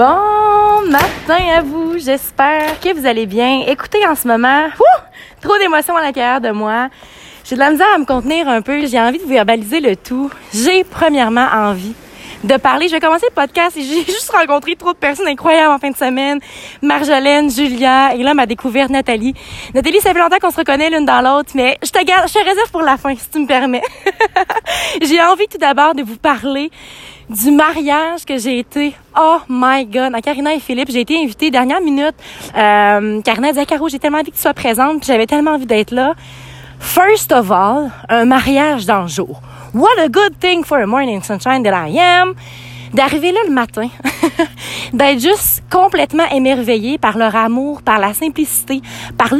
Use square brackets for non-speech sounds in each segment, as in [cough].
Bon matin à vous, j'espère que vous allez bien. Écoutez, en ce moment, trop d'émotions à l'intérieur de moi. J'ai de la misère à me contenir un peu, j'ai envie de vous verbaliser le tout. J'ai premièrement envie de parler. Je vais commencer le podcast et j'ai [laughs] juste rencontré trop de personnes incroyables en fin de semaine. Marjolaine, Julia et là ma découverte Nathalie. Nathalie, ça fait longtemps qu'on se reconnaît l'une dans l'autre, mais je te garde, je te réserve pour la fin si tu me permets. [laughs] j'ai envie tout d'abord de vous parler du mariage que j'ai été. Oh my God! À Karina et Philippe, j'ai été invitée dernière minute. Euh, Karina dit, Caro, j'ai tellement envie que tu sois présente, j'avais tellement envie d'être là. First of all, un mariage dans le jour. What a good thing for a morning sunshine that I am. D'arriver là le matin, [laughs] d'être juste complètement émerveillé par leur amour, par la simplicité, par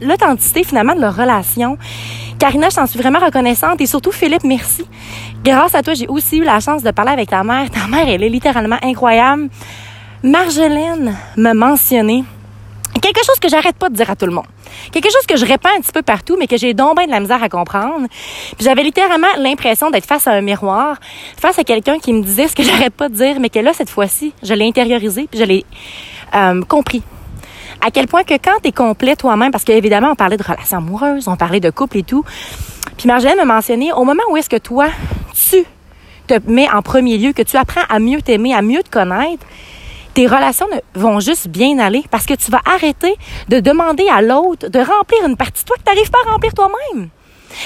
l'authenticité finalement de leur relation. Karina, je t'en suis vraiment reconnaissante et surtout Philippe, merci. Grâce à toi, j'ai aussi eu la chance de parler avec ta mère. Ta mère, elle est littéralement incroyable. Marjolaine m'a mentionné quelque chose que j'arrête pas de dire à tout le monde. Quelque chose que je répands un petit peu partout, mais que j'ai donc bien de la misère à comprendre. J'avais littéralement l'impression d'être face à un miroir, face à quelqu'un qui me disait ce que [laughs] j'arrête pas de dire, mais que là, cette fois-ci, je l'ai intériorisé, puis je l'ai euh, compris. À quel point que quand tu es complet toi-même, parce qu'évidemment, on parlait de relations amoureuses, on parlait de couple et tout. Puis Marjolaine m'a mentionné, au moment où est-ce que toi, tu te mets en premier lieu, que tu apprends à mieux t'aimer, à mieux te connaître, tes relations vont juste bien aller parce que tu vas arrêter de demander à l'autre de remplir une partie de toi que tu n'arrives pas à remplir toi-même.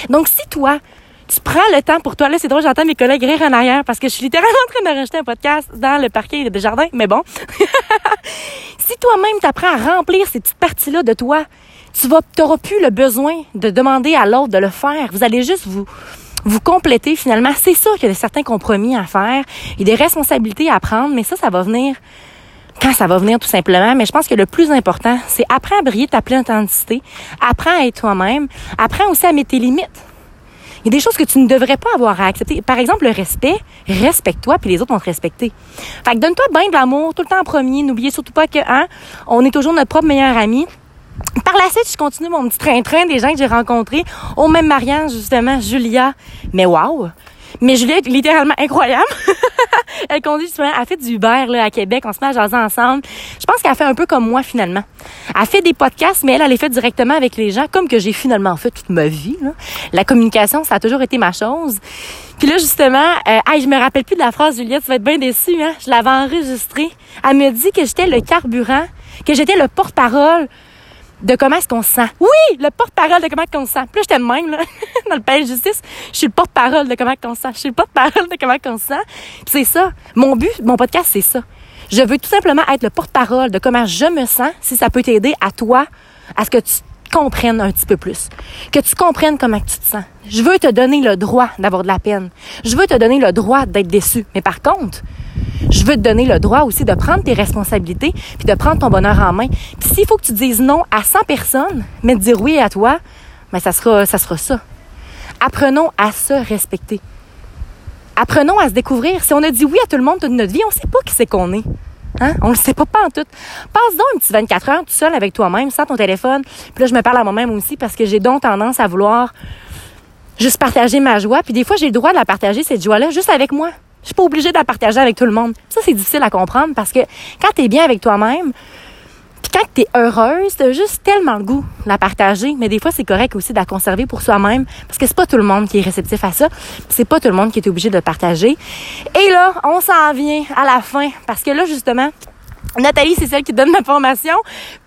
Donc, si toi, tu prends le temps pour toi. Là, c'est drôle, j'entends mes collègues rire en arrière parce que je suis littéralement en train de rajouter un podcast dans le parquet des jardins, mais bon. [laughs] si toi-même t'apprends à remplir ces petites parties-là de toi, tu vas, t'auras plus le besoin de demander à l'autre de le faire. Vous allez juste vous, vous compléter finalement. C'est sûr qu'il y a certains compromis à faire, il y a des responsabilités à prendre, mais ça, ça va venir quand ça va venir tout simplement. Mais je pense que le plus important, c'est apprends à briller ta pleine authenticité, apprends à être toi-même, apprends aussi à mettre tes limites. Il y a des choses que tu ne devrais pas avoir à accepter. Par exemple, le respect. Respecte-toi, puis les autres vont te respecter. Fait que donne-toi bien de l'amour tout le temps en premier. N'oubliez surtout pas que, hein, on est toujours notre propre meilleur ami. Par la suite, je continue mon petit train-train des gens que j'ai rencontrés au même mariage, justement, Julia. Mais waouh! Mais Julia est littéralement incroyable. [laughs] elle conduit souvent, elle fait du Uber là, à Québec, on se met à jaser ensemble. Je pense qu'elle fait un peu comme moi finalement. Elle fait des podcasts, mais elle, elle les fait directement avec les gens, comme que j'ai finalement fait toute ma vie. La communication, ça a toujours été ma chose. Puis là, justement, euh, je me rappelle plus de la phrase, Juliette, tu vas être bien déçue, hein? Je l'avais enregistrée. Elle me dit que j'étais le carburant, que j'étais le porte-parole de comment est-ce qu'on se sent. Oui, le porte-parole de comment on se sent. Plus j'étais même, là, [laughs] dans le palais de justice, je suis le porte-parole de comment on se sent. Je suis le porte-parole de comment on se sent. c'est ça. Mon but, mon podcast, c'est ça. Je veux tout simplement être le porte-parole de comment je me sens, si ça peut t'aider à toi, à ce que tu comprennes un petit peu plus. Que tu comprennes comment tu te sens. Je veux te donner le droit d'avoir de la peine. Je veux te donner le droit d'être déçu. Mais par contre, je veux te donner le droit aussi de prendre tes responsabilités puis de prendre ton bonheur en main. Puis s'il faut que tu dises non à 100 personnes, mais de dire oui à toi, mais ben, ça sera ça sera ça. Apprenons à se respecter. Apprenons à se découvrir. Si on a dit oui à tout le monde toute notre vie, on sait pas qui c'est qu'on est. Hein? On le sait pas, pas en tout. Passe donc un petit 24 heures tout seul avec toi-même, sans ton téléphone. Puis là, je me parle à moi-même aussi parce que j'ai donc tendance à vouloir juste partager ma joie. Puis des fois, j'ai le droit de la partager, cette joie-là, juste avec moi. Je suis pas obligée de la partager avec tout le monde. Ça, c'est difficile à comprendre parce que quand tu es bien avec toi-même, puis quand tu heureuse, tu juste tellement le goût de la partager. Mais des fois, c'est correct aussi de la conserver pour soi-même parce que c'est pas tout le monde qui est réceptif à ça. C'est pas tout le monde qui est obligé de le partager. Et là, on s'en vient à la fin parce que là, justement, Nathalie, c'est celle qui donne ma formation.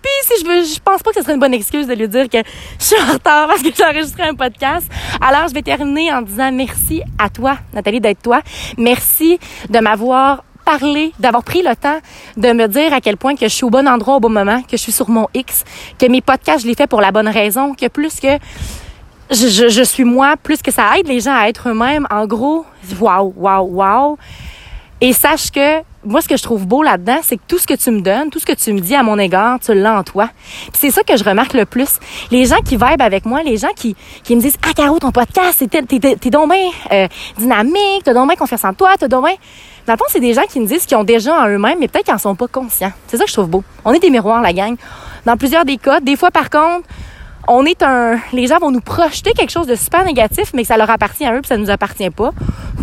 Puis si je veux, je pense pas que ce serait une bonne excuse de lui dire que je suis en retard parce que j'ai enregistré un podcast. Alors, je vais terminer en disant merci à toi, Nathalie, d'être toi. Merci de m'avoir parlé, d'avoir pris le temps de me dire à quel point que je suis au bon endroit au bon moment, que je suis sur mon X, que mes podcasts, je les fais pour la bonne raison, que plus que je, suis moi, plus que ça aide les gens à être eux-mêmes. En gros, waouh, waouh, waouh. Et sache que moi, ce que je trouve beau là-dedans, c'est que tout ce que tu me donnes, tout ce que tu me dis à mon égard, tu l'as en toi. c'est ça que je remarque le plus. Les gens qui vibrent avec moi, les gens qui, qui me disent Ah, Caro, ton podcast, t'es, t'es, t'es donc bien euh, dynamique, t'as donc bien confiance en toi, t'as donc bien. Dans le fond, c'est des gens qui me disent qu'ils ont déjà en eux-mêmes, mais peut-être qu'ils n'en sont pas conscients. C'est ça que je trouve beau. On est des miroirs, la gang. Dans plusieurs des cas, des fois, par contre, on est un, les gens vont nous projeter quelque chose de super négatif, mais que ça leur appartient à eux, puis ça nous appartient pas.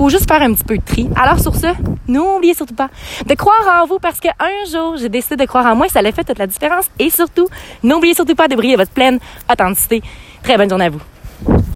Faut juste faire un petit peu de tri. Alors sur ce, n'oubliez surtout pas de croire en vous parce qu'un jour, j'ai décidé de croire en moi et ça a fait toute la différence. Et surtout, n'oubliez surtout pas de briller votre pleine authenticité. Très bonne journée à vous.